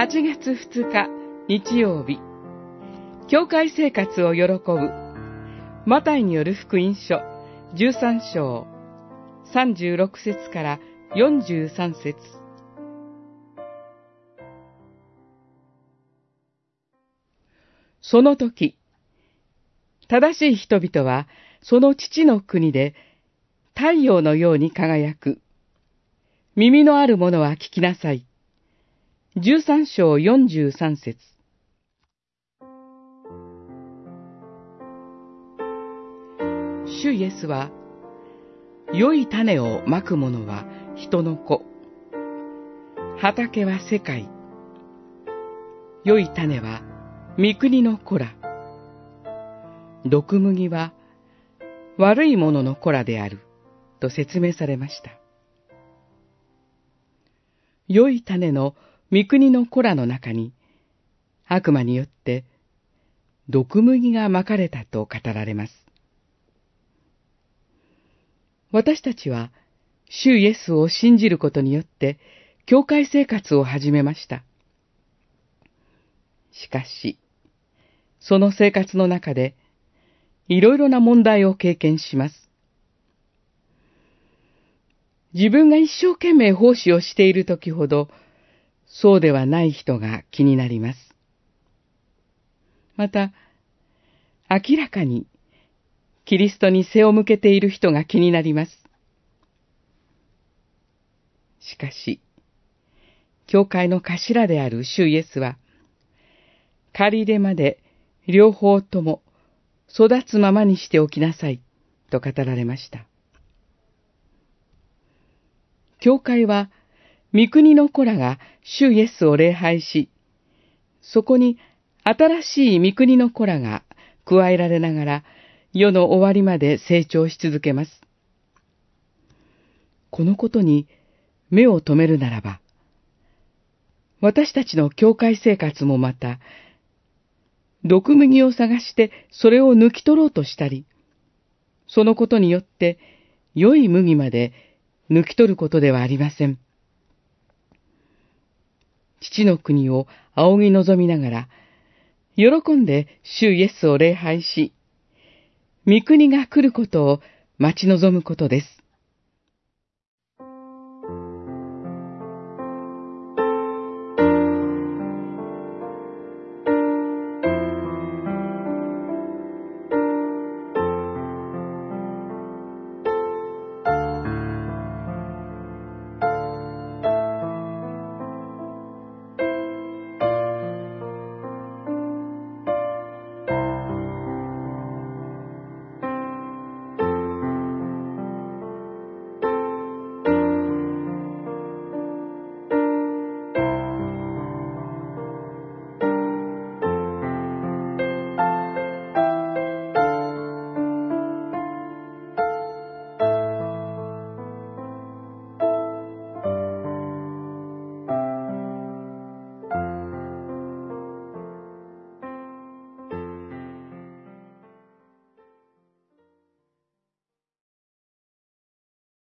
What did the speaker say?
8月2日日曜日教会生活を喜ぶマタイによる福音書13章36節から43節その時、正しい人々はその父の国で太陽のように輝く。耳のある者は聞きなさい。13章43節主イエスは、良い種をまく者は人の子。畑は世界。良い種は御国の子ら。毒麦は悪い者の子らである。と説明されました。良い種の御国の子らの中に、悪魔によって毒麦がまかれたと語られます。私たちは、主イエスを信じることによって、教会生活を始めました。しかし、その生活の中で、いろいろな問題を経験します。自分が一生懸命奉仕をしている時ほど、そうではない人が気になります。また、明らかにキリストに背を向けている人が気になります。しかし、教会の頭である主イエスは、借り入れまで両方とも育つままにしておきなさいと語られました。教会は、御国の子らが主イエスを礼拝し、そこに新しい御国の子らが加えられながら、世の終わりまで成長し続けます。このことに目を留めるならば、私たちの教会生活もまた、毒麦を探してそれを抜き取ろうとしたり、そのことによって良い麦まで抜き取ることではありません。父の国を仰ぎ望みながら、喜んで主イエスを礼拝し、御国が来ることを待ち望むことです。